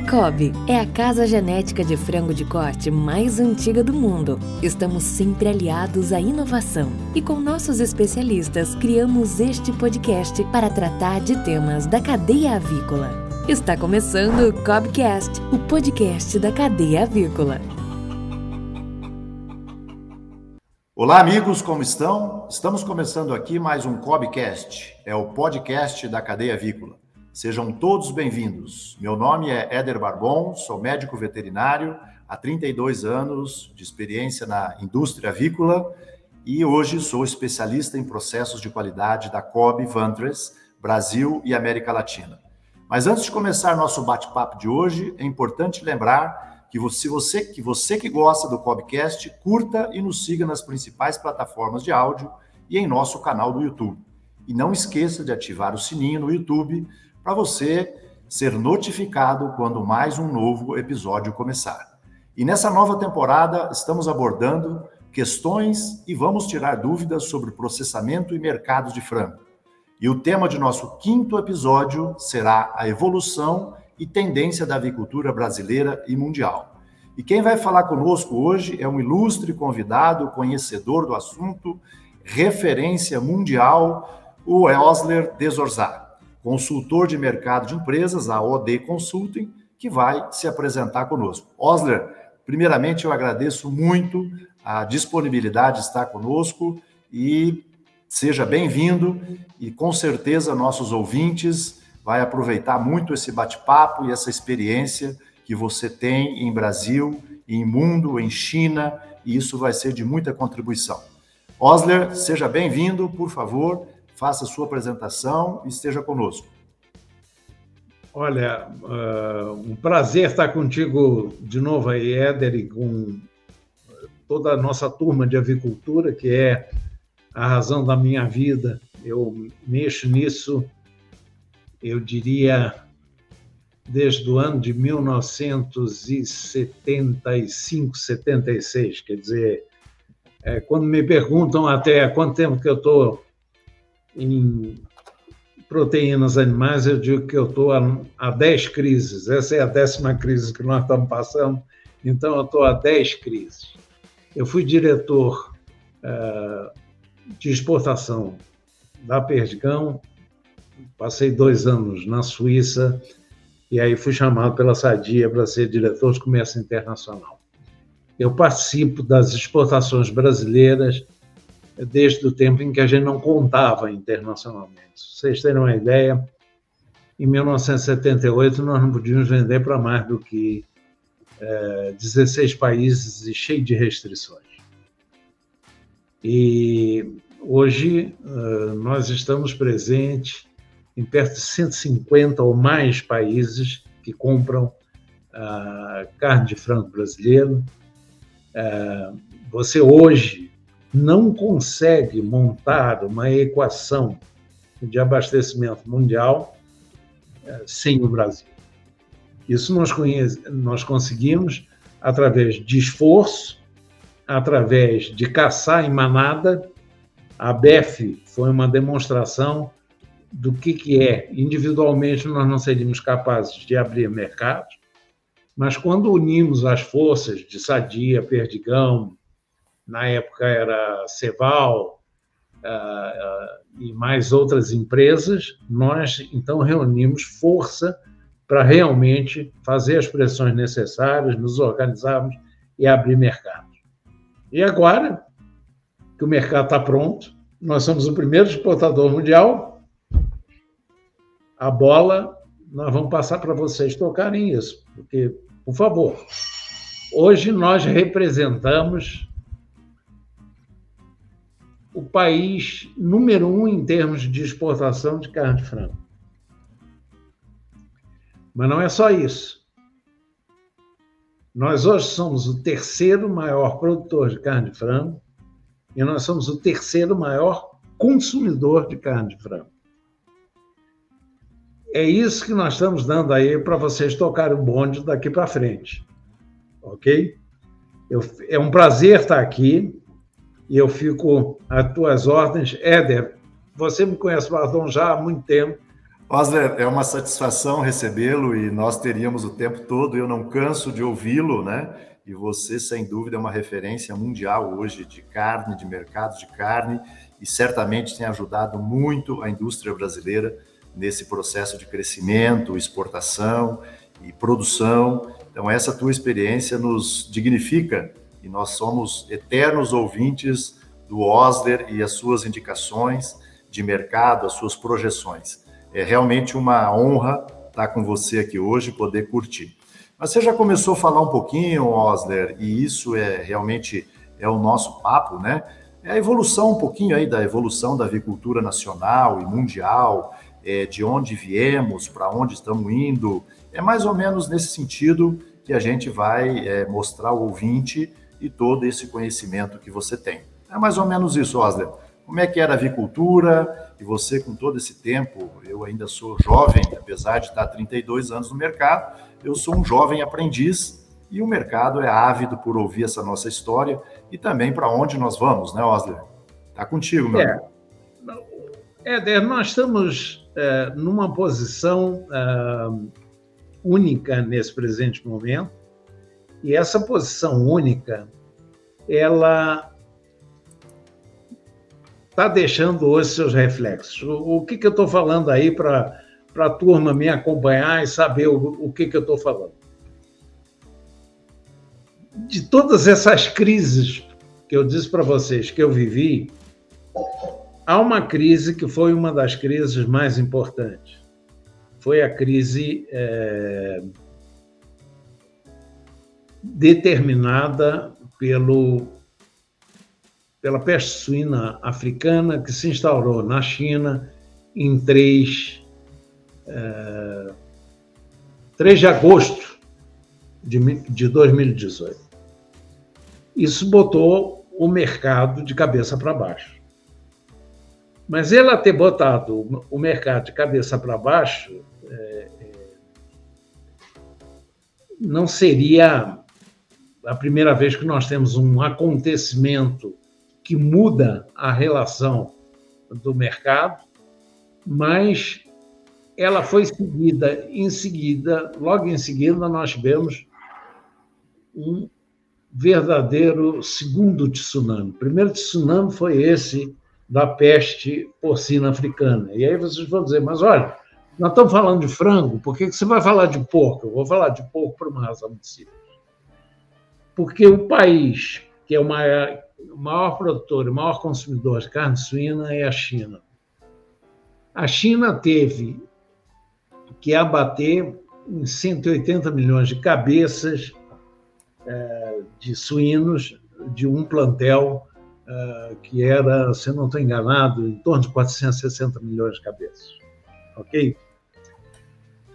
A é a casa genética de frango de corte mais antiga do mundo. Estamos sempre aliados à inovação e com nossos especialistas criamos este podcast para tratar de temas da cadeia avícola. Está começando o Cobcast, o podcast da cadeia avícola. Olá, amigos, como estão? Estamos começando aqui mais um Cobcast, é o podcast da cadeia avícola. Sejam todos bem-vindos. Meu nome é Éder Barbon, sou médico veterinário há 32 anos de experiência na indústria avícola e hoje sou especialista em processos de qualidade da COB Vantres, Brasil e América Latina. Mas antes de começar nosso bate-papo de hoje, é importante lembrar que se você que você que gosta do Cobcast, curta e nos siga nas principais plataformas de áudio e em nosso canal do YouTube. E não esqueça de ativar o sininho no YouTube para você ser notificado quando mais um novo episódio começar. E nessa nova temporada estamos abordando questões e vamos tirar dúvidas sobre processamento e mercado de frango. E o tema de nosso quinto episódio será a evolução e tendência da avicultura brasileira e mundial. E quem vai falar conosco hoje é um ilustre convidado, conhecedor do assunto, referência mundial, o Osler Desorzar consultor de mercado de empresas, a OD Consulting, que vai se apresentar conosco. Osler, primeiramente eu agradeço muito a disponibilidade de estar conosco e seja bem-vindo e com certeza nossos ouvintes vai aproveitar muito esse bate-papo e essa experiência que você tem em Brasil, em mundo, em China, e isso vai ser de muita contribuição. Osler, seja bem-vindo, por favor, faça sua apresentação e esteja conosco. Olha, uh, um prazer estar contigo de novo aí, Éder, e com toda a nossa turma de avicultura, que é a razão da minha vida. Eu mexo nisso, eu diria, desde o ano de 1975, 76. Quer dizer, é, quando me perguntam até há quanto tempo que eu estou em proteínas animais, eu digo que eu estou a, 10 crises. Essa é a décima crise que nós estamos passando, então eu estou a 10 crises. Eu fui diretor uh, de exportação da Perdigão, passei dois anos na Suíça e aí fui chamado pela Sadia para ser diretor de comércio internacional. Eu participo das exportações brasileiras desde o tempo em que a gente não contava internacionalmente. vocês terem uma ideia, em 1978 nós não podíamos vender para mais do que é, 16 países e cheio de restrições. E hoje uh, nós estamos presentes em perto de 150 ou mais países que compram uh, carne de frango brasileiro. Uh, você hoje não consegue montar uma equação de abastecimento mundial eh, sem o Brasil. Isso nós, conhece, nós conseguimos através de esforço, através de caçar em manada. A BEF foi uma demonstração do que, que é. Individualmente, nós não seríamos capazes de abrir mercados, mas quando unimos as forças de Sadia, Perdigão, na época era Ceval uh, uh, e mais outras empresas, nós então reunimos força para realmente fazer as pressões necessárias, nos organizarmos e abrir mercado. E agora que o mercado está pronto, nós somos o primeiro exportador mundial, a bola nós vamos passar para vocês tocarem isso, porque, por favor, hoje nós representamos o país número um em termos de exportação de carne de frango. Mas não é só isso. Nós hoje somos o terceiro maior produtor de carne de frango e nós somos o terceiro maior consumidor de carne de frango. É isso que nós estamos dando aí para vocês tocarem o bonde daqui para frente. Ok? Eu, é um prazer estar aqui e eu fico às tuas ordens. Éder, você me conhece, Bardon, já há muito tempo. Osler, é uma satisfação recebê-lo e nós teríamos o tempo todo, eu não canso de ouvi-lo, né? E você, sem dúvida, é uma referência mundial hoje de carne, de mercado de carne, e certamente tem ajudado muito a indústria brasileira nesse processo de crescimento, exportação e produção. Então, essa tua experiência nos dignifica e nós somos eternos ouvintes do Osler e as suas indicações de mercado, as suas projeções. É realmente uma honra estar com você aqui hoje, poder curtir. Mas você já começou a falar um pouquinho, Osler, e isso é realmente é o nosso papo, né? É a evolução um pouquinho aí da evolução da avicultura nacional e mundial, é, de onde viemos, para onde estamos indo. É mais ou menos nesse sentido que a gente vai é, mostrar ao ouvinte e todo esse conhecimento que você tem. É mais ou menos isso, Osler. Como é que era a avicultura? E você, com todo esse tempo, eu ainda sou jovem, apesar de estar 32 anos no mercado, eu sou um jovem aprendiz e o mercado é ávido por ouvir essa nossa história e também para onde nós vamos, né, Osler? Está contigo, meu é. Éder, nós estamos é, numa posição é, única nesse presente momento e essa posição única, ela está deixando hoje seus reflexos. O, o que, que eu estou falando aí para a turma me acompanhar e saber o, o que, que eu estou falando? De todas essas crises que eu disse para vocês que eu vivi, há uma crise que foi uma das crises mais importantes. Foi a crise é, determinada pelo, pela peste suína africana que se instaurou na China em 3, é, 3 de agosto de, de 2018. Isso botou o mercado de cabeça para baixo. Mas ela ter botado o mercado de cabeça para baixo é, é, não seria a primeira vez que nós temos um acontecimento que muda a relação do mercado, mas ela foi seguida, em seguida, logo em seguida, nós tivemos um verdadeiro segundo tsunami. O primeiro tsunami foi esse da peste porcina africana. E aí vocês vão dizer, mas olha, nós estamos falando de frango, por que você vai falar de porco? Eu vou falar de porco por uma razão muito simples porque o país que é o maior, o maior produtor e maior consumidor de carne suína é a China. A China teve que abater em 180 milhões de cabeças é, de suínos de um plantel é, que era, se não estou enganado, em torno de 460 milhões de cabeças. Ok?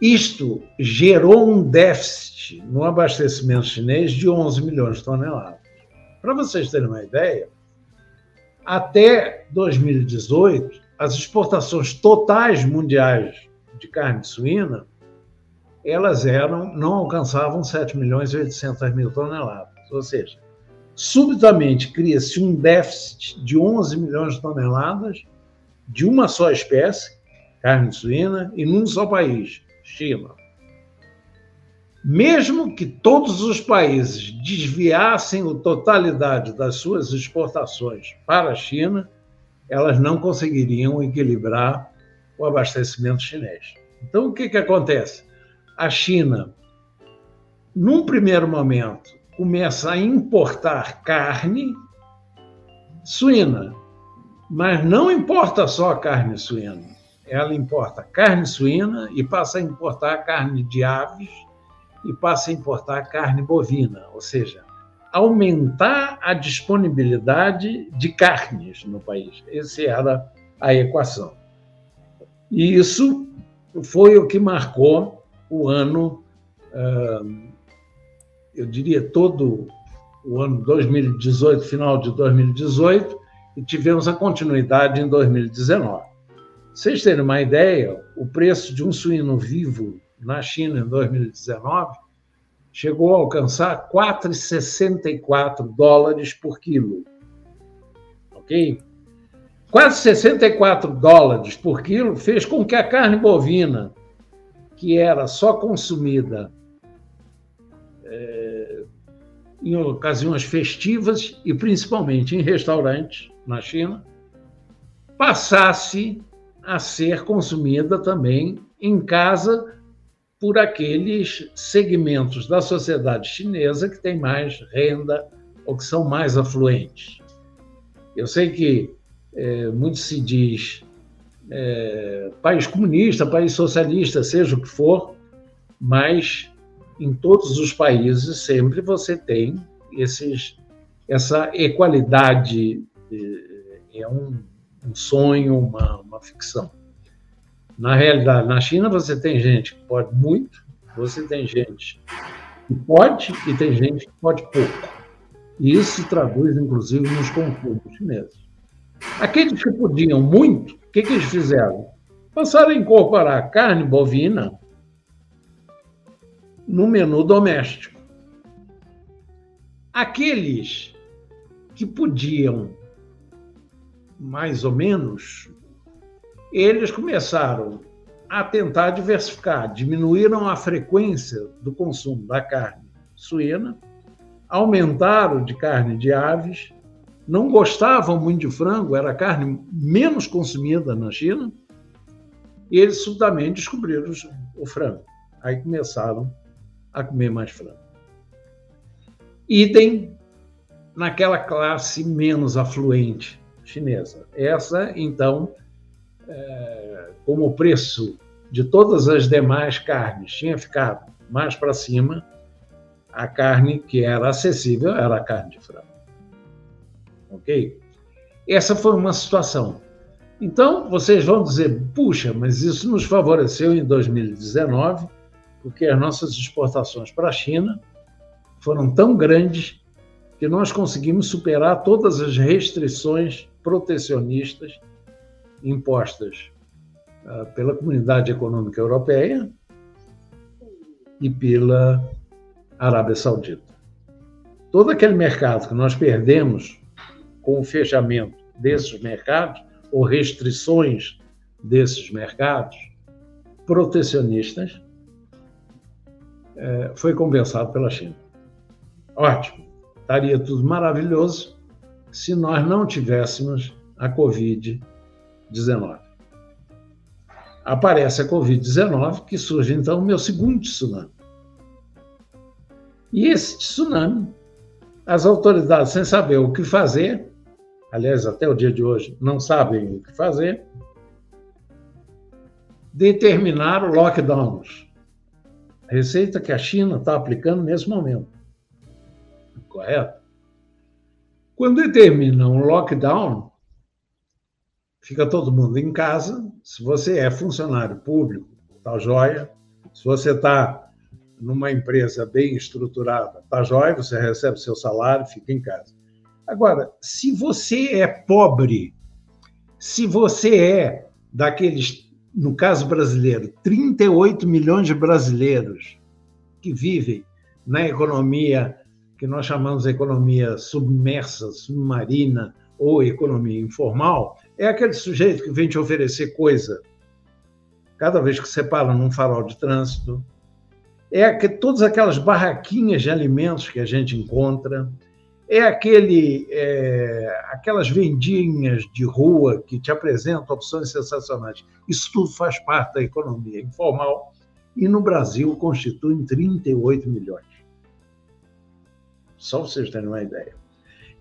Isto gerou um déficit no abastecimento chinês de 11 milhões de toneladas. Para vocês terem uma ideia, até 2018, as exportações totais mundiais de carne suína, elas eram, não alcançavam 7 milhões e 800 mil toneladas. Ou seja, subitamente cria-se um déficit de 11 milhões de toneladas de uma só espécie, carne suína, e num só país. China. Mesmo que todos os países desviassem a totalidade das suas exportações para a China, elas não conseguiriam equilibrar o abastecimento chinês. Então, o que, que acontece? A China, num primeiro momento, começa a importar carne suína, mas não importa só carne suína ela importa carne suína e passa a importar carne de aves e passa a importar carne bovina, ou seja, aumentar a disponibilidade de carnes no país. Essa era a equação. E isso foi o que marcou o ano, eu diria todo o ano 2018, final de 2018, e tivemos a continuidade em 2019. Vocês terem uma ideia, o preço de um suíno vivo na China em 2019 chegou a alcançar 4,64 dólares por quilo. Ok? quase 64 dólares por quilo fez com que a carne bovina, que era só consumida é, em ocasiões festivas e principalmente em restaurantes na China, passasse a ser consumida também em casa por aqueles segmentos da sociedade chinesa que têm mais renda ou que são mais afluentes. Eu sei que é, muito se diz é, país comunista, país socialista, seja o que for, mas em todos os países sempre você tem esses, essa equalidade, é, é um, um sonho, uma, uma ficção. Na realidade, na China você tem gente que pode muito, você tem gente que pode e tem gente que pode pouco. E isso se traduz, inclusive, nos conflitos chineses. Aqueles que podiam muito, o que, que eles fizeram? Passaram a incorporar carne bovina no menu doméstico. Aqueles que podiam, mais ou menos, eles começaram a tentar diversificar, diminuíram a frequência do consumo da carne suína, aumentaram de carne de aves, não gostavam muito de frango, era a carne menos consumida na China, e eles subitamente descobriram o frango. Aí começaram a comer mais frango. Idem naquela classe menos afluente chinesa. Essa, então, é, como o preço de todas as demais carnes tinha ficado mais para cima, a carne que era acessível era a carne de frango. Ok? Essa foi uma situação. Então, vocês vão dizer, puxa, mas isso nos favoreceu em 2019, porque as nossas exportações para a China foram tão grandes que nós conseguimos superar todas as restrições protecionistas impostas uh, pela Comunidade Econômica Europeia e pela Arábia Saudita. Todo aquele mercado que nós perdemos com o fechamento desses mercados, ou restrições desses mercados protecionistas, é, foi compensado pela China. Ótimo, estaria tudo maravilhoso se nós não tivéssemos a Covid-19. Aparece a Covid-19, que surge então o meu segundo tsunami. E esse tsunami, as autoridades, sem saber o que fazer, aliás, até o dia de hoje, não sabem o que fazer, determinaram lockdowns. Receita que a China está aplicando nesse momento. Correto? Quando determinam um lockdown, fica todo mundo em casa. Se você é funcionário público, está joia. Se você está numa empresa bem estruturada, tá jóia, você recebe seu salário, fica em casa. Agora, se você é pobre, se você é daqueles, no caso brasileiro, 38 milhões de brasileiros que vivem na economia que nós chamamos de economia submersa, submarina ou economia informal, é aquele sujeito que vem te oferecer coisa cada vez que você para num farol de trânsito, é que todas aquelas barraquinhas de alimentos que a gente encontra, é aquele, é, aquelas vendinhas de rua que te apresentam opções sensacionais. Isso tudo faz parte da economia informal e no Brasil constitui 38 milhões. Só vocês terem uma ideia.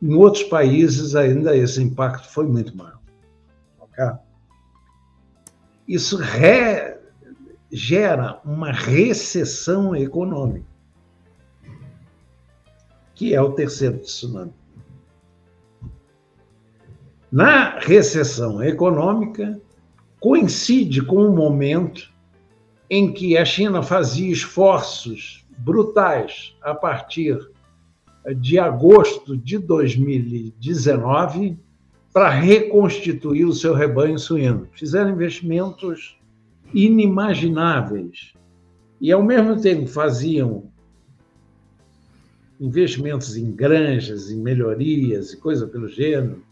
Em outros países, ainda esse impacto foi muito maior. Okay? Isso re, gera uma recessão econômica, que é o terceiro tsunami. Na recessão econômica, coincide com o momento em que a China fazia esforços brutais a partir de agosto de 2019 para reconstituir o seu rebanho suíno. Fizeram investimentos inimagináveis. E, ao mesmo tempo, faziam investimentos em granjas, em melhorias e coisa pelo gênero,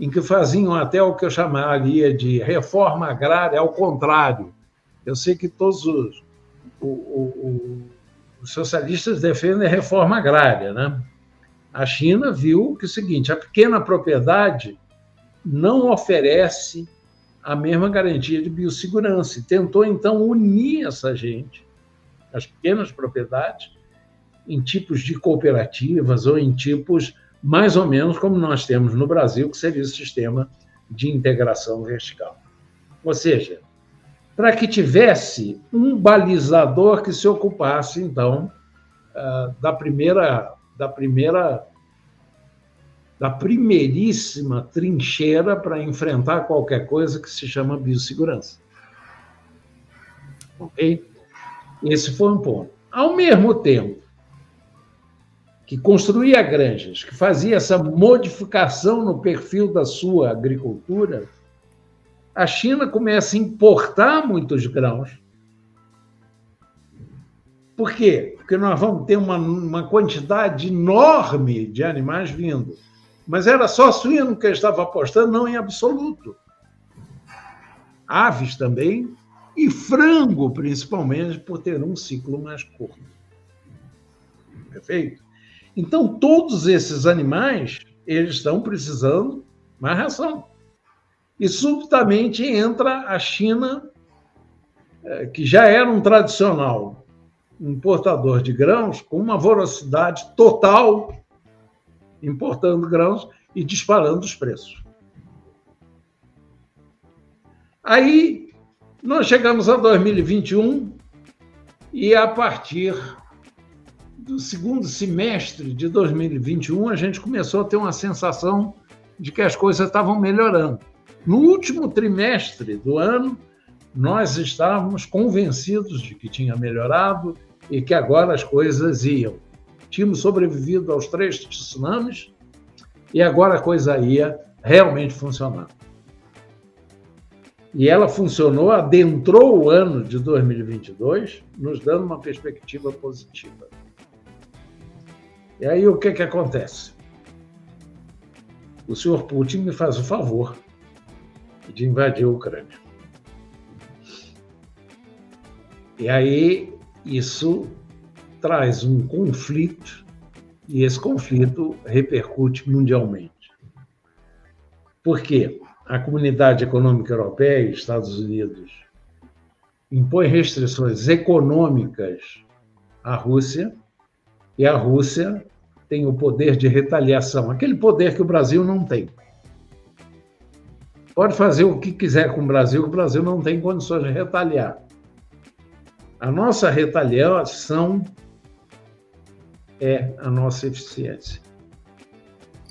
em que faziam até o que eu chamaria de reforma agrária ao contrário. Eu sei que todos os, os socialistas defendem reforma agrária, né? A China viu que é o seguinte: a pequena propriedade não oferece a mesma garantia de biossegurança e tentou então unir essa gente, as pequenas propriedades, em tipos de cooperativas ou em tipos mais ou menos como nós temos no Brasil, que seria o sistema de integração vertical. Ou seja, para que tivesse um balizador que se ocupasse, então, ah, da primeira, da primeira, da primeiríssima trincheira para enfrentar qualquer coisa que se chama biossegurança. Ok? Esse foi um ponto. Ao mesmo tempo, que construía granjas, que fazia essa modificação no perfil da sua agricultura, a China começa a importar muitos grãos. Por quê? Porque nós vamos ter uma, uma quantidade enorme de animais vindo. Mas era só suíno que ele estava apostando, não em absoluto. Aves também, e frango, principalmente, por ter um ciclo mais curto. Perfeito? Então, todos esses animais, eles estão precisando mais ração. E subitamente entra a China, eh, que já era um tradicional importador de grãos, com uma voracidade total, importando grãos e disparando os preços. Aí nós chegamos a 2021 e a partir do segundo semestre de 2021, a gente começou a ter uma sensação de que as coisas estavam melhorando. No último trimestre do ano, nós estávamos convencidos de que tinha melhorado e que agora as coisas iam. Tínhamos sobrevivido aos três tsunamis e agora a coisa ia realmente funcionar. E ela funcionou, adentrou o ano de 2022, nos dando uma perspectiva positiva. E aí o que, que acontece? O senhor Putin me faz o favor de invadir a Ucrânia. E aí isso traz um conflito e esse conflito repercute mundialmente. Por quê? A Comunidade Econômica Europeia e Estados Unidos impõe restrições econômicas à Rússia e a Rússia tem o poder de retaliação, aquele poder que o Brasil não tem. Pode fazer o que quiser com o Brasil, o Brasil não tem condições de retaliar. A nossa retaliação é a nossa eficiência.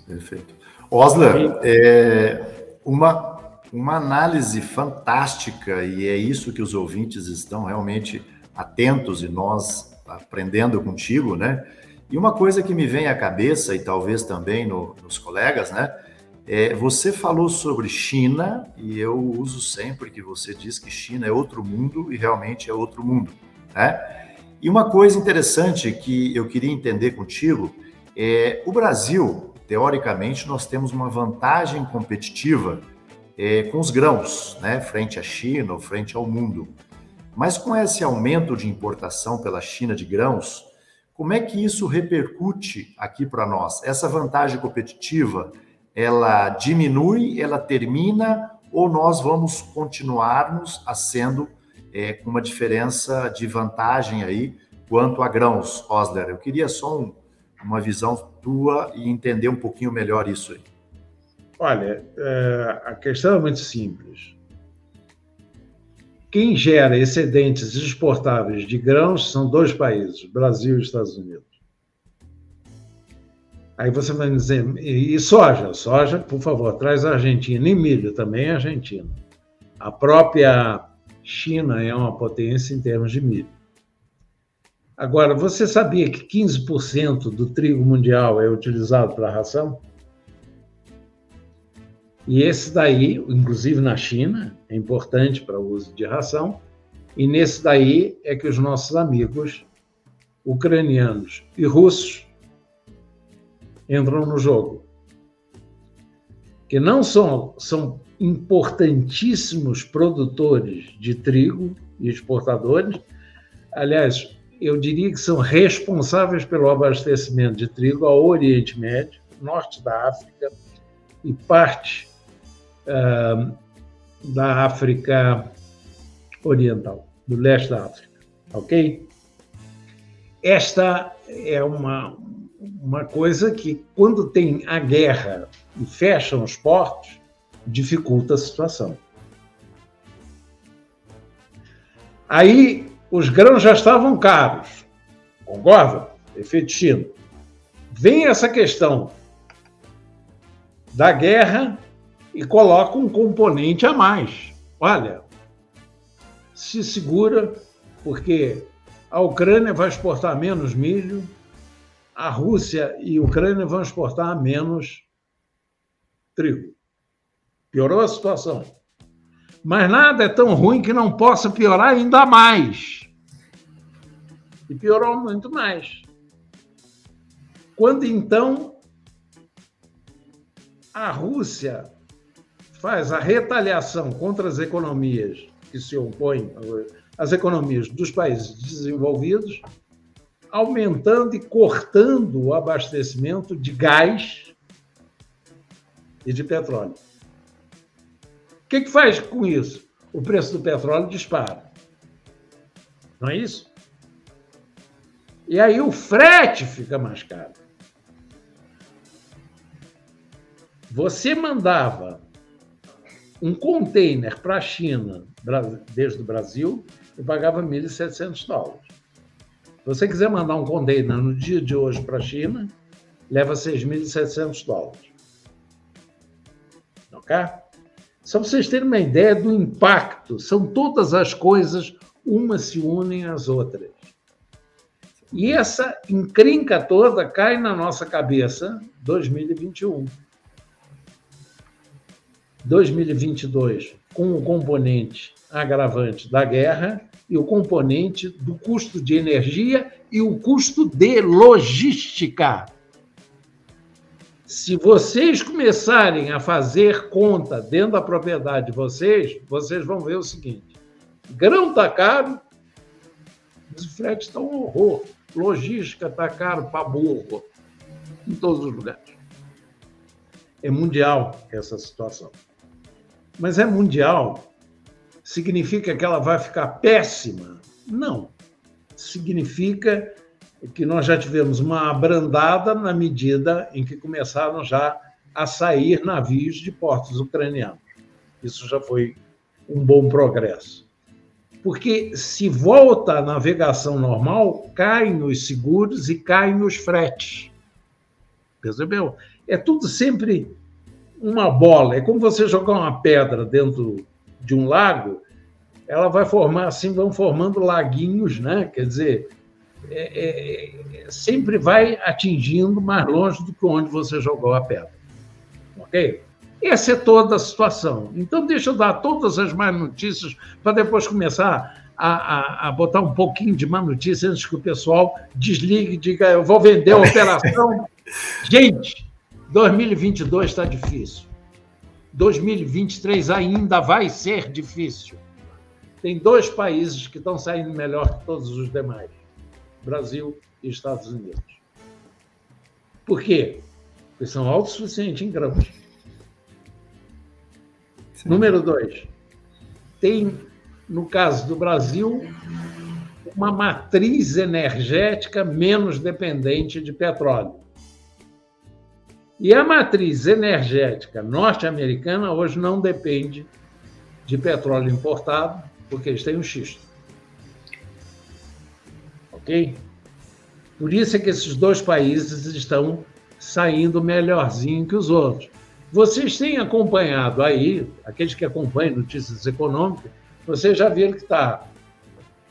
Perfeito. Osler, é uma, uma análise fantástica, e é isso que os ouvintes estão realmente atentos e nós aprendendo contigo, né? E uma coisa que me vem à cabeça, e talvez também no, nos colegas, né? É, você falou sobre China, e eu uso sempre que você diz que China é outro mundo, e realmente é outro mundo, né? E uma coisa interessante que eu queria entender contigo é o Brasil, teoricamente, nós temos uma vantagem competitiva é, com os grãos, né? Frente à China ou frente ao mundo. Mas com esse aumento de importação pela China de grãos, como é que isso repercute aqui para nós? Essa vantagem competitiva, ela diminui, ela termina ou nós vamos continuarmos sendo é, com uma diferença de vantagem aí quanto a grãos, Osler? Eu queria só um, uma visão tua e entender um pouquinho melhor isso aí. Olha, é, a questão é muito simples. Quem gera excedentes exportáveis de grãos são dois países, Brasil e Estados Unidos. Aí você vai dizer, e soja? Soja, por favor, traz a Argentina. E milho também é Argentina. A própria China é uma potência em termos de milho. Agora, você sabia que 15% do trigo mundial é utilizado para ração? E esse daí, inclusive na China, é importante para o uso de ração. E nesse daí é que os nossos amigos ucranianos e russos entram no jogo. que não são, são importantíssimos produtores de trigo e exportadores. Aliás, eu diria que são responsáveis pelo abastecimento de trigo ao Oriente Médio, norte da África e parte uh, da África Oriental, do leste da África. Ok? Esta é uma, uma coisa que, quando tem a guerra e fecham os portos, dificulta a situação. Aí os grãos já estavam caros, concorda? Efeito China. Vem essa questão da guerra e coloca um componente a mais. Olha, se segura, porque a Ucrânia vai exportar menos milho, a Rússia e a Ucrânia vão exportar menos trigo. Piorou a situação. Mas nada é tão ruim que não possa piorar ainda mais. E piorou muito mais. Quando então a Rússia faz a retaliação contra as economias que se opõem as economias dos países desenvolvidos, aumentando e cortando o abastecimento de gás e de petróleo. O que, que faz com isso? O preço do petróleo dispara. Não é isso? E aí o frete fica mais caro. Você mandava um container para a China desde o Brasil e pagava 1.700 dólares. Você quiser mandar um container no dia de hoje para a China, leva 6.700 dólares. Ok? Só para vocês terem uma ideia do impacto, são todas as coisas, umas se unem às outras. E essa encrenca toda cai na nossa cabeça 2021. 2022 com o componente agravante da guerra e o componente do custo de energia e o custo de logística. Se vocês começarem a fazer conta dentro da propriedade de vocês, vocês vão ver o seguinte: grão está caro, os fretes estão um horror, logística está caro para burro, em todos os lugares. É mundial essa situação mas é mundial. Significa que ela vai ficar péssima? Não. Significa que nós já tivemos uma abrandada na medida em que começaram já a sair navios de portos ucranianos. Isso já foi um bom progresso. Porque se volta a navegação normal, caem os seguros e caem os fretes. Percebeu? É tudo sempre uma bola. É como você jogar uma pedra dentro de um lago, ela vai formar assim, vão formando laguinhos, né? Quer dizer, é, é, é, sempre vai atingindo mais longe do que onde você jogou a pedra. Ok? Essa é toda a situação. Então, deixa eu dar todas as mais notícias para depois começar a, a, a, botar um pouquinho de má notícia antes que o pessoal desligue e diga: eu vou vender a operação. Gente, 2022 está difícil. 2023 ainda vai ser difícil. Tem dois países que estão saindo melhor que todos os demais: Brasil e Estados Unidos. Por quê? Porque são autossuficientes em grãos. Sim. Número dois, tem, no caso do Brasil, uma matriz energética menos dependente de petróleo. E a matriz energética norte-americana hoje não depende de petróleo importado, porque eles têm o xisto. Ok? Por isso é que esses dois países estão saindo melhorzinho que os outros. Vocês têm acompanhado aí, aqueles que acompanham notícias econômicas, vocês já viram que está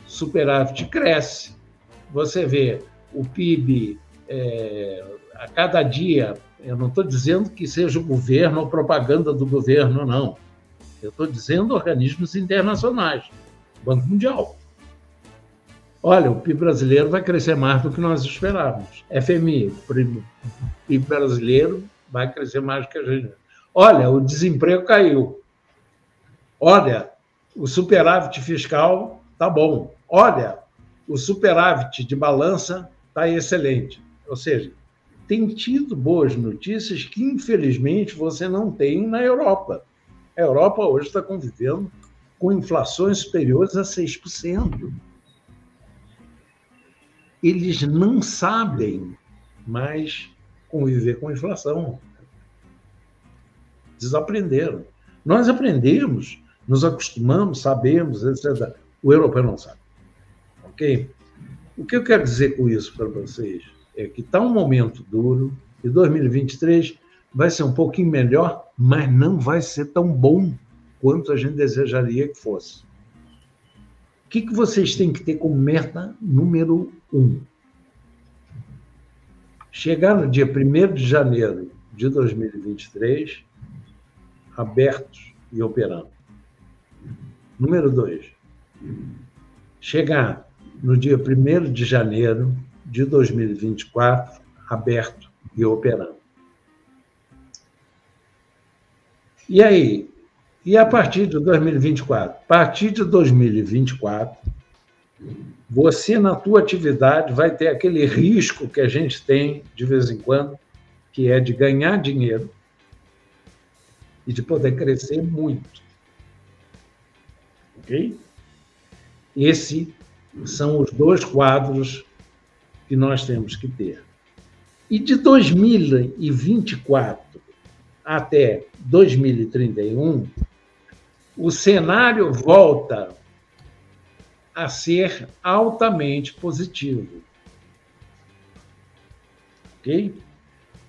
superávit cresce, você vê o PIB é, a cada dia eu não estou dizendo que seja o governo ou propaganda do governo, não. Eu estou dizendo organismos internacionais, Banco Mundial. Olha, o PIB brasileiro vai crescer mais do que nós esperávamos. FMI, o PIB brasileiro vai crescer mais do que a gente. Olha, o desemprego caiu. Olha, o superávit fiscal está bom. Olha, o superávit de balança está excelente. Ou seja, tem tido boas notícias que, infelizmente, você não tem na Europa. A Europa hoje está convivendo com inflações superiores a 6%. Eles não sabem mais conviver com inflação. Desaprenderam. Nós aprendemos, nos acostumamos, sabemos, etc. O europeu não sabe. Ok? O que eu quero dizer com isso para vocês é que está um momento duro e 2023 vai ser um pouquinho melhor, mas não vai ser tão bom quanto a gente desejaria que fosse. O que, que vocês têm que ter como meta número um? Chegar no dia 1 de janeiro de 2023 abertos e operando. Número dois, chegar no dia 1 de janeiro de 2024 aberto e operando. E aí? E a partir de 2024? A partir de 2024, você na tua atividade vai ter aquele risco que a gente tem de vez em quando, que é de ganhar dinheiro e de poder crescer muito. Ok? Esses são os dois quadros que nós temos que ter. E de 2024 até 2031, o cenário volta a ser altamente positivo. Ok?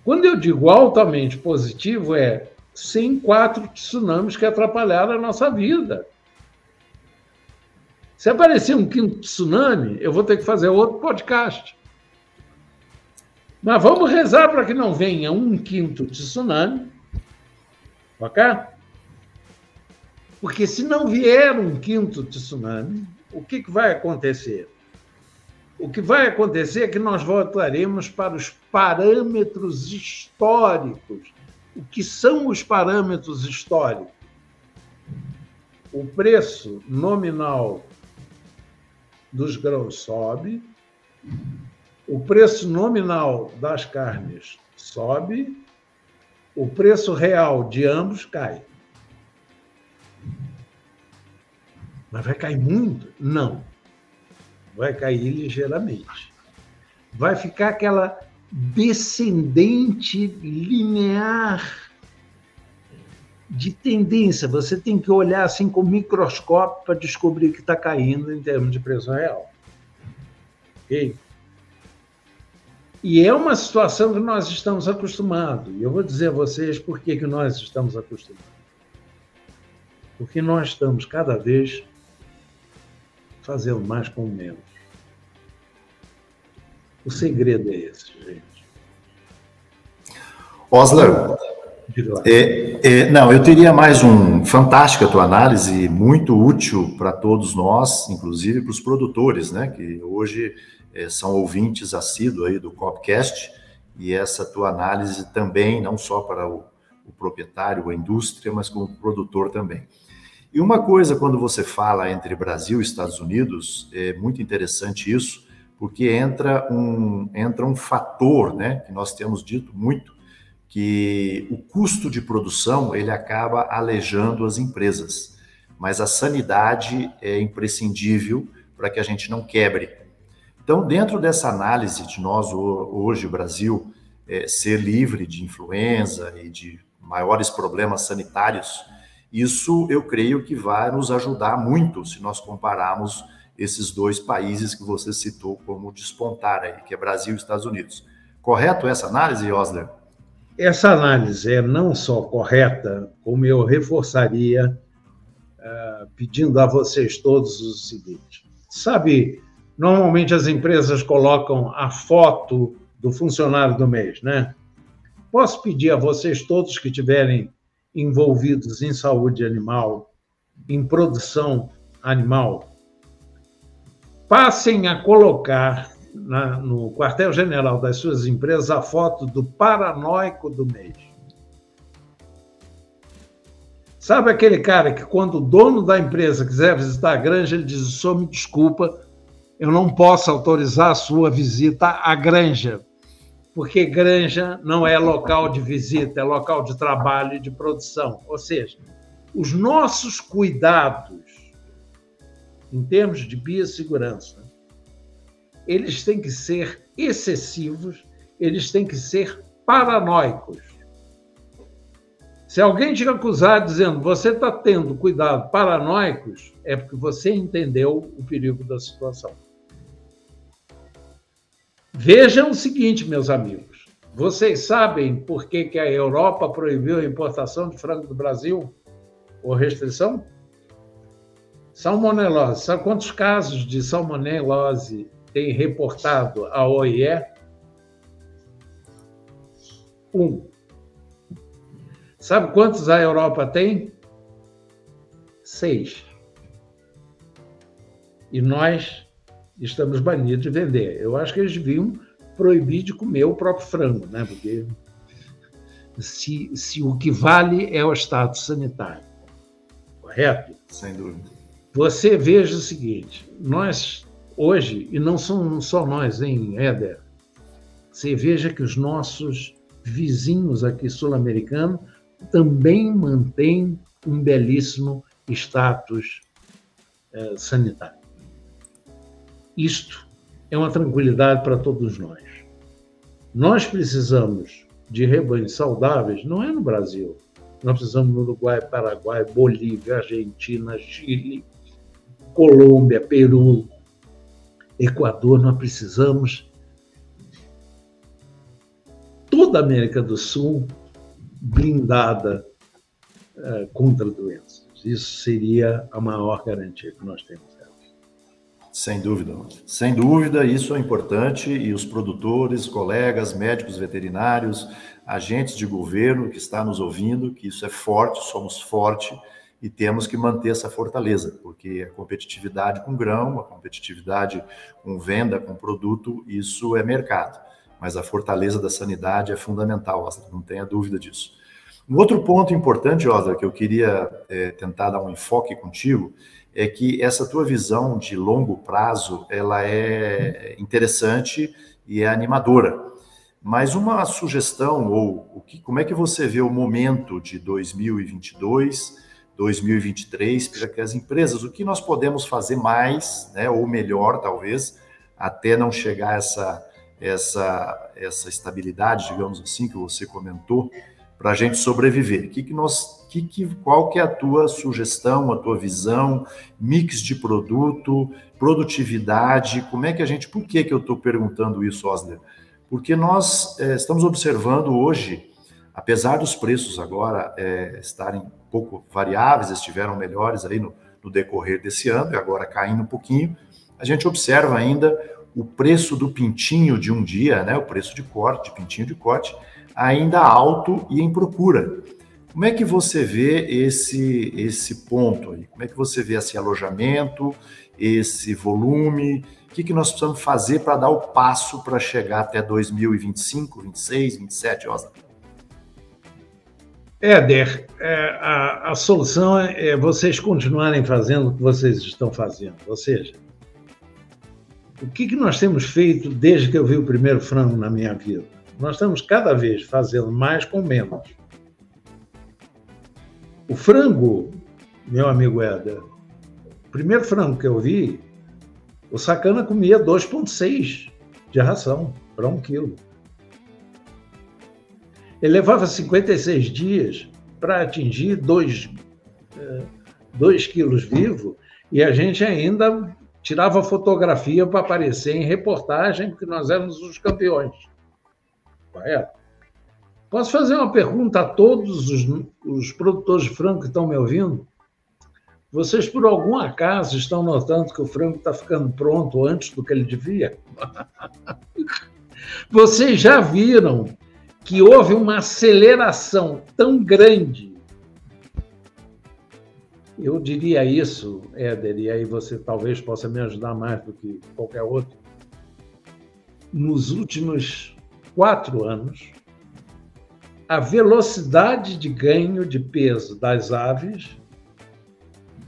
Quando eu digo altamente positivo, é sem quatro tsunamis que atrapalharam a nossa vida. Se aparecer um quinto tsunami, eu vou ter que fazer outro podcast. Mas vamos rezar para que não venha um quinto tsunami, ok? Porque se não vier um quinto tsunami, o que, que vai acontecer? O que vai acontecer é que nós voltaremos para os parâmetros históricos o que são os parâmetros históricos? O preço nominal dos grãos sobe, o preço nominal das carnes sobe, o preço real de ambos cai. Mas vai cair muito? Não. Vai cair ligeiramente. Vai ficar aquela descendente linear de tendência. Você tem que olhar assim com microscópio para descobrir que está caindo em termos de pressão real. Ok? E é uma situação que nós estamos acostumados. E eu vou dizer a vocês por que, que nós estamos acostumados. Porque nós estamos cada vez fazendo mais com menos. O segredo é esse, gente. Osler, é, é, não, eu teria mais um. Fantástica a tua análise, muito útil para todos nós, inclusive para os produtores, né? Que hoje são ouvintes assíduos aí do Copcast, e essa tua análise também, não só para o, o proprietário, a indústria, mas como produtor também. E uma coisa, quando você fala entre Brasil e Estados Unidos, é muito interessante isso, porque entra um, entra um fator, né, que nós temos dito muito, que o custo de produção ele acaba alejando as empresas, mas a sanidade é imprescindível para que a gente não quebre. Então, dentro dessa análise de nós hoje, Brasil, é, ser livre de influenza e de maiores problemas sanitários, isso eu creio que vai nos ajudar muito se nós compararmos esses dois países que você citou como despontar aí, que é Brasil e Estados Unidos. Correto essa análise, Osler? essa análise é não só correta, como eu reforçaria uh, pedindo a vocês todos o seguinte: sabe, normalmente as empresas colocam a foto do funcionário do mês, né? Posso pedir a vocês todos que estiverem envolvidos em saúde animal, em produção animal, passem a colocar na, no quartel-general das suas empresas a foto do paranoico do mês. Sabe aquele cara que, quando o dono da empresa quiser visitar a granja, ele diz: Só me desculpa, eu não posso autorizar a sua visita à granja, porque granja não é local de visita, é local de trabalho e de produção. Ou seja, os nossos cuidados em termos de biossegurança, eles têm que ser excessivos, eles têm que ser paranoicos. Se alguém te acusar dizendo você está tendo cuidado paranoicos, é porque você entendeu o perigo da situação. Vejam o seguinte, meus amigos. Vocês sabem por que, que a Europa proibiu a importação de frango do Brasil? Ou restrição? Salmonelose. Sabe quantos casos de salmonelose tem reportado a OIE? Um. Sabe quantos a Europa tem? Seis. E nós estamos banidos de vender. Eu acho que eles deviam proibir de comer o próprio frango, né? Porque se, se o que vale é o estado sanitário. Correto? Sem dúvida. Você veja o seguinte: nós hoje, e não somos só nós, em Éder, você veja que os nossos vizinhos aqui sul-americanos também mantém um belíssimo status eh, sanitário. Isto é uma tranquilidade para todos nós. Nós precisamos de rebanhos saudáveis, não é no Brasil. Nós precisamos no Uruguai, Paraguai, Bolívia, Argentina, Chile, Colômbia, Peru, Equador. Nós precisamos toda a América do Sul blindada uh, contra doenças. Isso seria a maior garantia que nós temos. Sem dúvida, sem dúvida, isso é importante e os produtores, colegas, médicos veterinários, agentes de governo que está nos ouvindo, que isso é forte, somos forte e temos que manter essa fortaleza, porque a competitividade com grão, a competitividade com venda, com produto, isso é mercado mas a fortaleza da sanidade é fundamental, Oscar, não tenha dúvida disso. Um outro ponto importante, Oscar, que eu queria é, tentar dar um enfoque contigo, é que essa tua visão de longo prazo, ela é interessante e é animadora. Mas uma sugestão, ou o que, como é que você vê o momento de 2022, 2023, para que as empresas, o que nós podemos fazer mais, né, ou melhor, talvez, até não chegar a essa essa, essa estabilidade, digamos assim, que você comentou, para a gente sobreviver. Que que nós, que que, qual que é a tua sugestão, a tua visão, mix de produto, produtividade, como é que a gente, por que, que eu estou perguntando isso, Osler? Porque nós é, estamos observando hoje, apesar dos preços agora é, estarem um pouco variáveis, estiveram melhores aí no, no decorrer desse ano, e agora caindo um pouquinho, a gente observa ainda o preço do pintinho de um dia, né, o preço de corte, pintinho de corte, ainda alto e em procura. Como é que você vê esse, esse ponto aí? Como é que você vê esse alojamento, esse volume? O que, que nós precisamos fazer para dar o passo para chegar até 2025, 26, 27, Osna? Éder, é, a, a solução é, é vocês continuarem fazendo o que vocês estão fazendo. Ou seja, o que, que nós temos feito desde que eu vi o primeiro frango na minha vida? Nós estamos cada vez fazendo mais com menos. O frango, meu amigo Éder, o primeiro frango que eu vi, o sacana comia 2,6 de ração para um quilo. Ele levava 56 dias para atingir 2 dois quilos vivo e a gente ainda tirava fotografia para aparecer em reportagem, porque nós éramos os campeões. Correto? Posso fazer uma pergunta a todos os, os produtores de frango que estão me ouvindo? Vocês, por algum acaso, estão notando que o frango está ficando pronto antes do que ele devia? Vocês já viram que houve uma aceleração tão grande eu diria isso, Éder, e aí você talvez possa me ajudar mais do que qualquer outro. Nos últimos quatro anos, a velocidade de ganho de peso das aves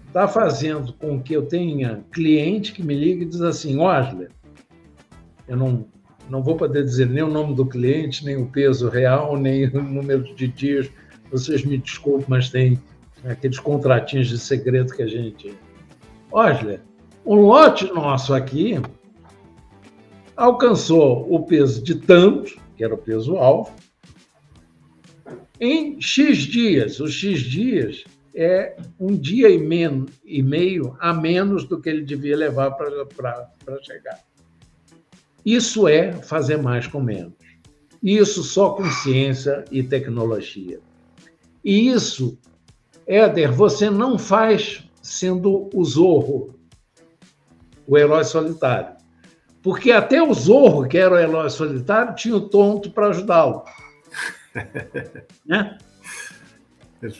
está fazendo com que eu tenha cliente que me liga e diz assim, Osler, eu não, não vou poder dizer nem o nome do cliente, nem o peso real, nem o número de dias. Vocês me desculpem, mas tem aqueles contratinhos de segredo que a gente. Osler, um lote nosso aqui alcançou o peso de tanto, que era o peso alvo, em X dias. Os X dias é um dia e, men e meio a menos do que ele devia levar para chegar. Isso é fazer mais com menos. Isso só com ciência e tecnologia. E isso, Éder, você não faz sendo o Zorro, o herói solitário. Porque até o Zorro, que era o herói solitário, tinha o tonto para ajudá-lo. Né?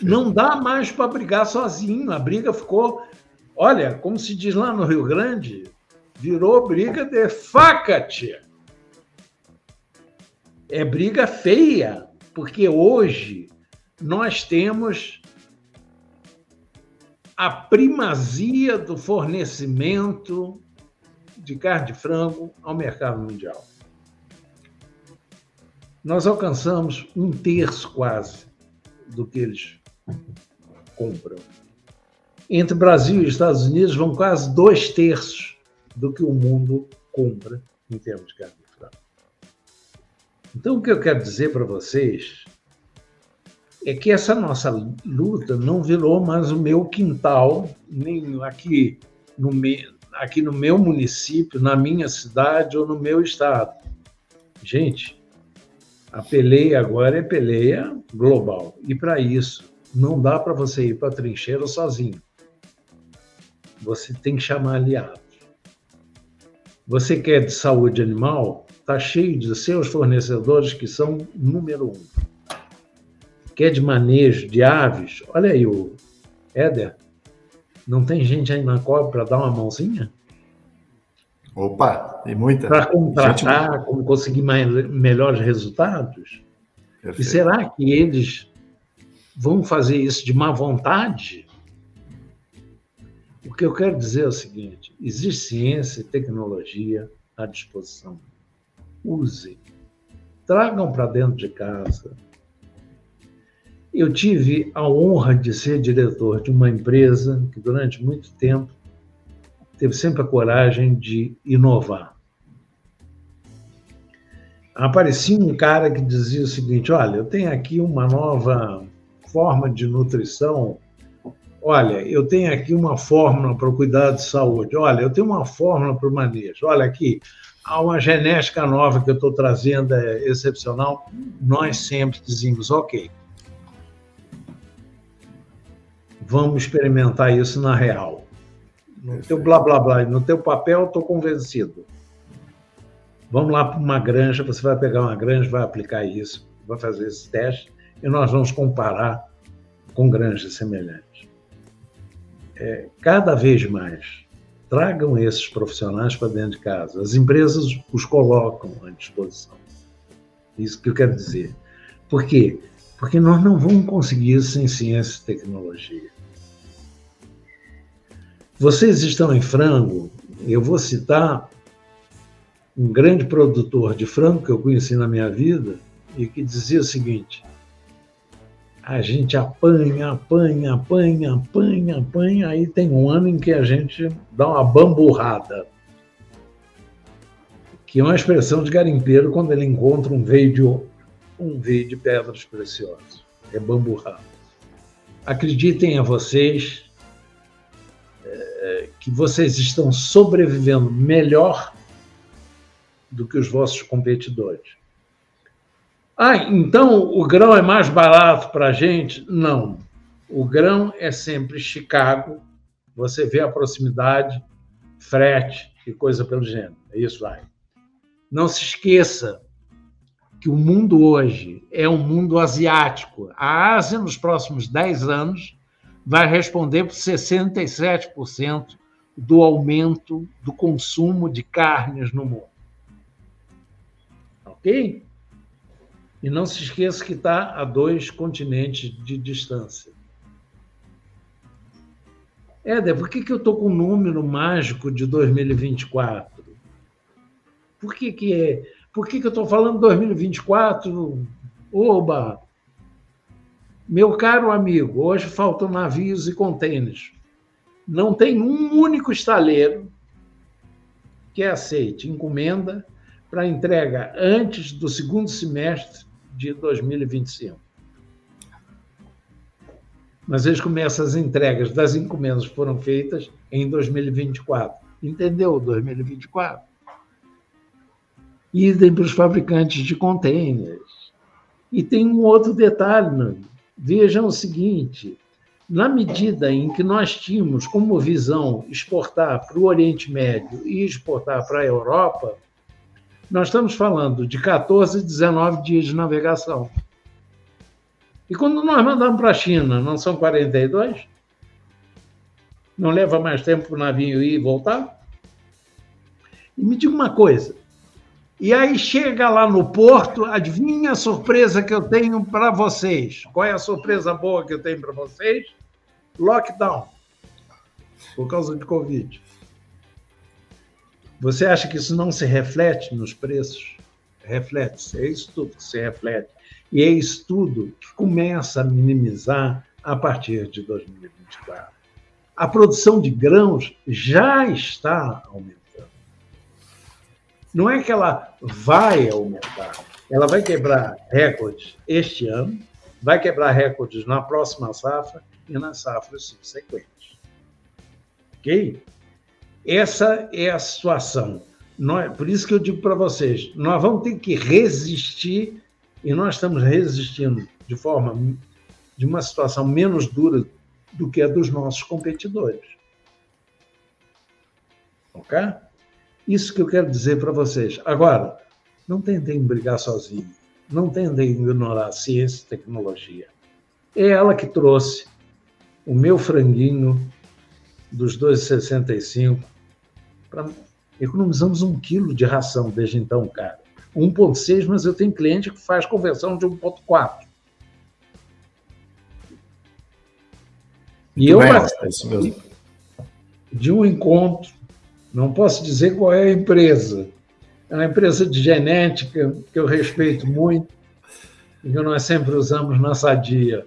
Não dá mais para brigar sozinho. A briga ficou, olha, como se diz lá no Rio Grande, virou briga de faca, tia. É briga feia, porque hoje nós temos a primazia do fornecimento de carne de frango ao mercado mundial. Nós alcançamos um terço quase do que eles compram. Entre Brasil e Estados Unidos vão quase dois terços do que o mundo compra em termos de carne frango. Então, o que eu quero dizer para vocês é que essa nossa luta não virou mais o meu quintal, nem aqui no, me, aqui no meu município, na minha cidade ou no meu estado. Gente, a peleia agora é peleia global. E para isso, não dá para você ir para a trincheira sozinho. Você tem que chamar aliados. Você quer de saúde animal? Está cheio de seus fornecedores que são número um. Quer de manejo de aves? Olha aí o Éder. Não tem gente aí na cobra para dar uma mãozinha? Opa, tem muita. Para contratar, Gente... como conseguir mais, melhores resultados? Perfeito. E será que eles vão fazer isso de má vontade? O que eu quero dizer é o seguinte: existe ciência e tecnologia à disposição. Use. Tragam para dentro de casa. Eu tive a honra de ser diretor de uma empresa que, durante muito tempo, teve sempre a coragem de inovar. Aparecia um cara que dizia o seguinte: Olha, eu tenho aqui uma nova forma de nutrição. Olha, eu tenho aqui uma fórmula para o cuidado de saúde. Olha, eu tenho uma fórmula para o manejo. Olha aqui, há uma genética nova que eu estou trazendo, é excepcional. Nós sempre dizíamos: Ok, vamos experimentar isso na real. No teu blá blá blá, no teu papel, estou convencido. Vamos lá para uma granja, você vai pegar uma granja, vai aplicar isso, vai fazer esse teste e nós vamos comparar com granjas semelhantes. É, cada vez mais, tragam esses profissionais para dentro de casa. As empresas os colocam à disposição. Isso que eu quero dizer. Por quê? Porque nós não vamos conseguir isso sem ciência e tecnologia. Vocês estão em frango, eu vou citar um grande produtor de frango que eu conheci na minha vida e que dizia o seguinte: a gente apanha, apanha, apanha, apanha, apanha, aí tem um ano em que a gente dá uma bamburrada. Que é uma expressão de garimpeiro quando ele encontra um veio de um veio de pedras preciosas. É bamburrada. Acreditem a vocês, que vocês estão sobrevivendo melhor do que os vossos competidores. Ah, então o grão é mais barato para a gente? Não. O grão é sempre Chicago, você vê a proximidade, frete e coisa pelo gênero. É isso aí. Não se esqueça que o mundo hoje é um mundo asiático. A Ásia, nos próximos 10 anos, vai responder por 67% do aumento do consumo de carnes no mundo. Ok? E não se esqueça que está a dois continentes de distância. Éder, por que, que eu estou com o número mágico de 2024? Por que, que é? Por que, que eu estou falando 2024? Oba! Meu caro amigo, hoje faltam navios e contêineres. Não tem um único estaleiro que aceite encomenda para entrega antes do segundo semestre de 2025. Mas eles começam as entregas das encomendas que foram feitas em 2024. Entendeu? 2024. Idem para os fabricantes de contêineres. E tem um outro detalhe, né? vejam o seguinte: na medida em que nós tínhamos como visão exportar para o Oriente Médio e exportar para a Europa, nós estamos falando de 14, 19 dias de navegação. E quando nós mandamos para a China, não são 42? Não leva mais tempo para o navio ir e voltar? E me diga uma coisa. E aí chega lá no porto, adivinha a surpresa que eu tenho para vocês? Qual é a surpresa boa que eu tenho para vocês? Lockdown. Por causa de Covid. Você acha que isso não se reflete nos preços? Reflete-se, é isso tudo que se reflete. E é isso tudo que começa a minimizar a partir de 2024. A produção de grãos já está aumentando. Não é que ela vai aumentar, ela vai quebrar recordes este ano, vai quebrar recordes na próxima safra e nas safras subsequentes. Ok? Essa é a situação. Por isso que eu digo para vocês, nós vamos ter que resistir e nós estamos resistindo de forma de uma situação menos dura do que a dos nossos competidores. Ok? Isso que eu quero dizer para vocês. Agora, não tentem brigar sozinho. Não tentem ignorar a ciência e tecnologia. É ela que trouxe o meu franguinho dos 2,65 Pra... Economizamos um quilo de ração desde então, cara. 1,6, mas eu tenho cliente que faz conversão de 1,4. E eu participei de um encontro, não posso dizer qual é a empresa, é uma empresa de genética que eu respeito muito e que nós sempre usamos na Sadia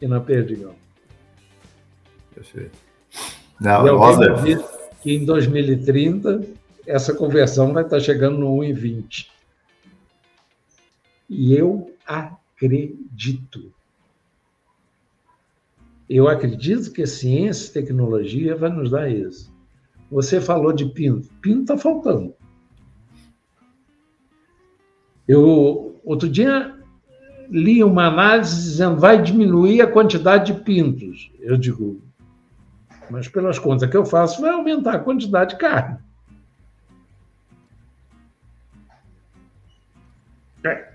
e na Perdigão. Perfeito. Não, e alguém, que em 2030 essa conversão vai estar chegando no 1,20. E eu acredito. Eu acredito que a ciência e tecnologia vai nos dar isso. Você falou de pinto. Pinto está faltando. Eu, outro dia, li uma análise dizendo vai diminuir a quantidade de pintos. Eu digo, mas pelas contas que eu faço, vai aumentar a quantidade de carne. É.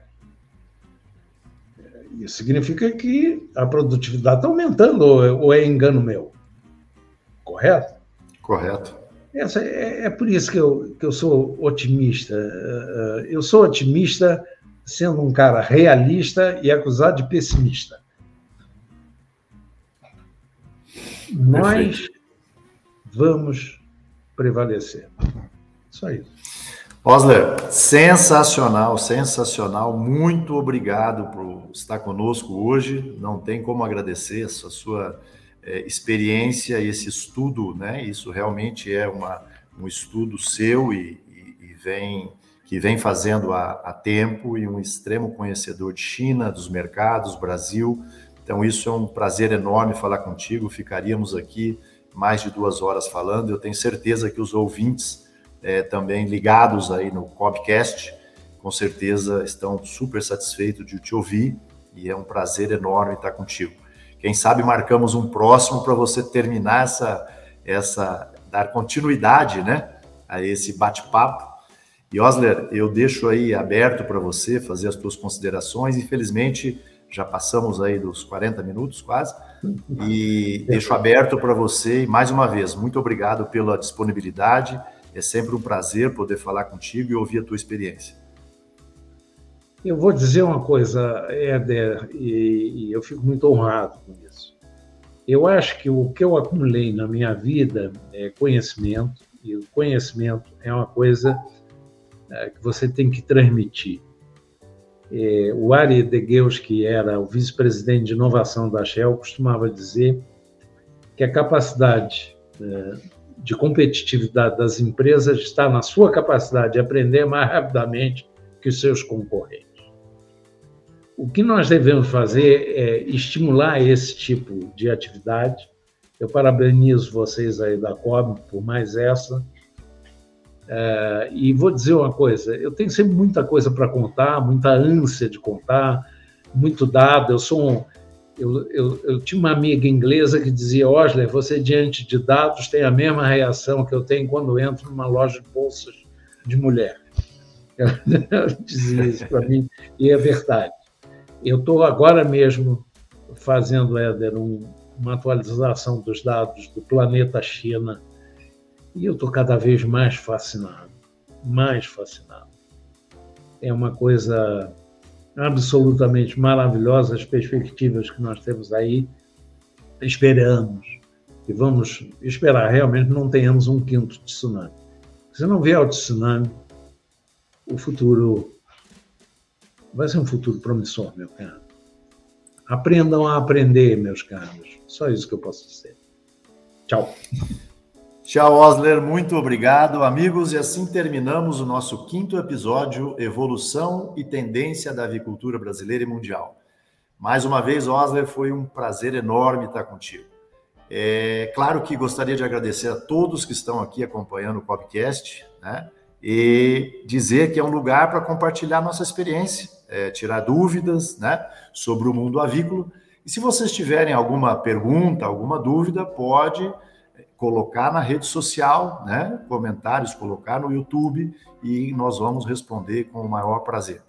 Isso significa que a produtividade está aumentando, ou é engano meu? Correto? Correto. Essa é, é, por isso que eu, que eu sou otimista. Eu sou otimista sendo um cara realista e acusado de pessimista. nós vamos prevalecer. Só isso. Osler, sensacional, sensacional. Muito obrigado por estar conosco hoje. Não tem como agradecer essa sua é, experiência e esse estudo, né? Isso realmente é uma, um estudo seu e, e, e vem que vem fazendo há, há tempo e um extremo conhecedor de China, dos mercados, Brasil. Então, isso é um prazer enorme falar contigo. Ficaríamos aqui mais de duas horas falando. Eu tenho certeza que os ouvintes é, também ligados aí no podcast, com certeza estão super satisfeitos de te ouvir e é um prazer enorme estar contigo. Quem sabe marcamos um próximo para você terminar essa, essa, dar continuidade, né, a esse bate-papo. E Osler, eu deixo aí aberto para você fazer as suas considerações. Infelizmente, já passamos aí dos 40 minutos quase, e deixo aberto para você, e mais uma vez, muito obrigado pela disponibilidade, é sempre um prazer poder falar contigo e ouvir a tua experiência. Eu vou dizer uma coisa, Éder, e, e eu fico muito honrado com isso. Eu acho que o que eu acumulei na minha vida é conhecimento, e o conhecimento é uma coisa é, que você tem que transmitir. É, o Ari Degeus, que era o vice-presidente de inovação da Shell, costumava dizer que a capacidade é, de competitividade das empresas está na sua capacidade de aprender mais rapidamente que os seus concorrentes. O que nós devemos fazer é estimular esse tipo de atividade. Eu parabenizo vocês aí da COB por mais essa. É, e vou dizer uma coisa: eu tenho sempre muita coisa para contar, muita ânsia de contar, muito dado. Eu sou um, eu, eu, eu, tinha uma amiga inglesa que dizia: Osler, você diante de dados tem a mesma reação que eu tenho quando entro numa loja de bolsas de mulher. Ela dizia isso para mim, e é verdade. Eu estou agora mesmo fazendo, Éder, um, uma atualização dos dados do planeta China e eu estou cada vez mais fascinado, mais fascinado. É uma coisa absolutamente maravilhosa as perspectivas que nós temos aí. Esperamos e vamos esperar realmente não tenhamos um quinto tsunami. Se não vier o tsunami, o futuro vai ser um futuro promissor, meu caro. Aprendam a aprender, meus caros. Só isso que eu posso dizer. Tchau. Tchau, Osler. Muito obrigado, amigos. E assim terminamos o nosso quinto episódio Evolução e Tendência da Avicultura Brasileira e Mundial. Mais uma vez, Osler, foi um prazer enorme estar contigo. É claro que gostaria de agradecer a todos que estão aqui acompanhando o podcast, né? E dizer que é um lugar para compartilhar nossa experiência é, tirar dúvidas né, sobre o mundo avícola. E se vocês tiverem alguma pergunta, alguma dúvida, pode colocar na rede social, né, comentários, colocar no YouTube e nós vamos responder com o maior prazer.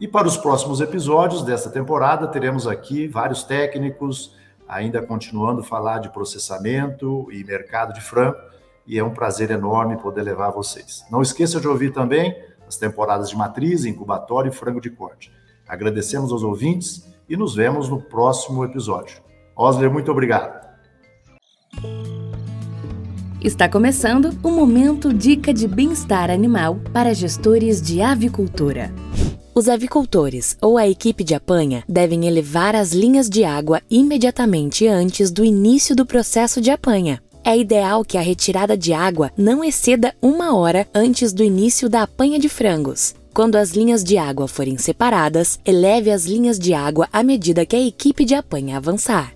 E para os próximos episódios desta temporada, teremos aqui vários técnicos, ainda continuando a falar de processamento e mercado de frango, e é um prazer enorme poder levar vocês. Não esqueça de ouvir também as temporadas de matriz, incubatório e frango de corte. Agradecemos aos ouvintes e nos vemos no próximo episódio. Osler, muito obrigado. Está começando o Momento Dica de Bem-Estar Animal para gestores de avicultura. Os avicultores ou a equipe de apanha devem elevar as linhas de água imediatamente antes do início do processo de apanha. É ideal que a retirada de água não exceda uma hora antes do início da apanha de frangos. Quando as linhas de água forem separadas, eleve as linhas de água à medida que a equipe de apanha avançar.